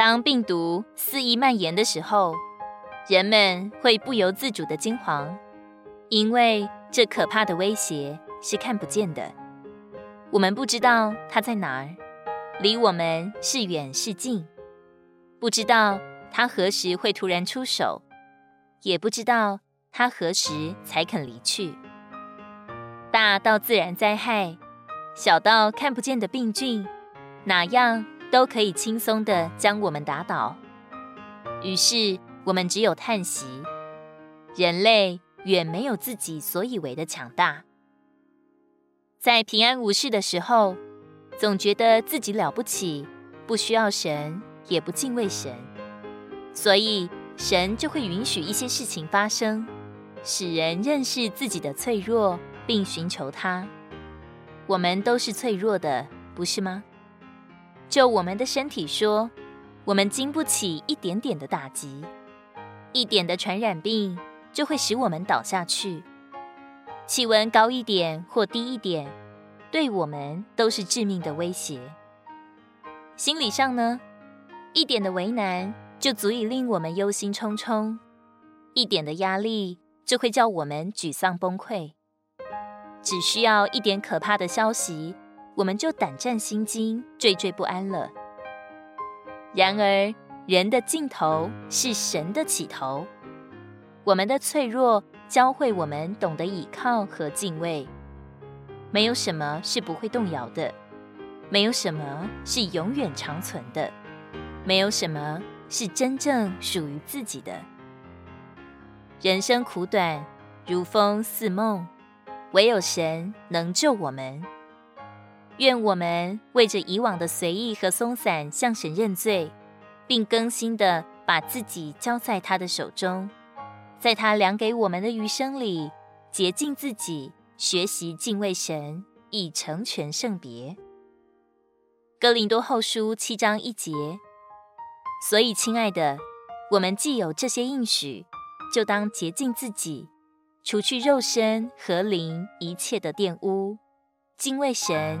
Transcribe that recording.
当病毒肆意蔓延的时候，人们会不由自主的惊慌，因为这可怕的威胁是看不见的。我们不知道它在哪儿，离我们是远是近，不知道它何时会突然出手，也不知道它何时才肯离去。大到自然灾害，小到看不见的病菌，哪样都可以轻松的将我们打倒。于是我们只有叹息：人类远没有自己所以为的强大。在平安无事的时候，总觉得自己了不起，不需要神，也不敬畏神，所以神就会允许一些事情发生，使人认识自己的脆弱，并寻求他。我们都是脆弱的，不是吗？就我们的身体说，我们经不起一点点的打击，一点的传染病就会使我们倒下去。气温高一点或低一点，对我们都是致命的威胁。心理上呢，一点的为难就足以令我们忧心忡忡，一点的压力就会叫我们沮丧崩溃。只需要一点可怕的消息，我们就胆战心惊、惴惴不安了。然而，人的尽头是神的起头，我们的脆弱。教会我们懂得倚靠和敬畏。没有什么是不会动摇的，没有什么是永远长存的，没有什么是真正属于自己的。人生苦短，如风似梦，唯有神能救我们。愿我们为着以往的随意和松散向神认罪，并更新地把自己交在他的手中。在他量给我们的余生里，洁净自己，学习敬畏神，以成全圣别。哥林多后书七章一节。所以，亲爱的，我们既有这些应许，就当洁净自己，除去肉身和灵一切的玷污，敬畏神，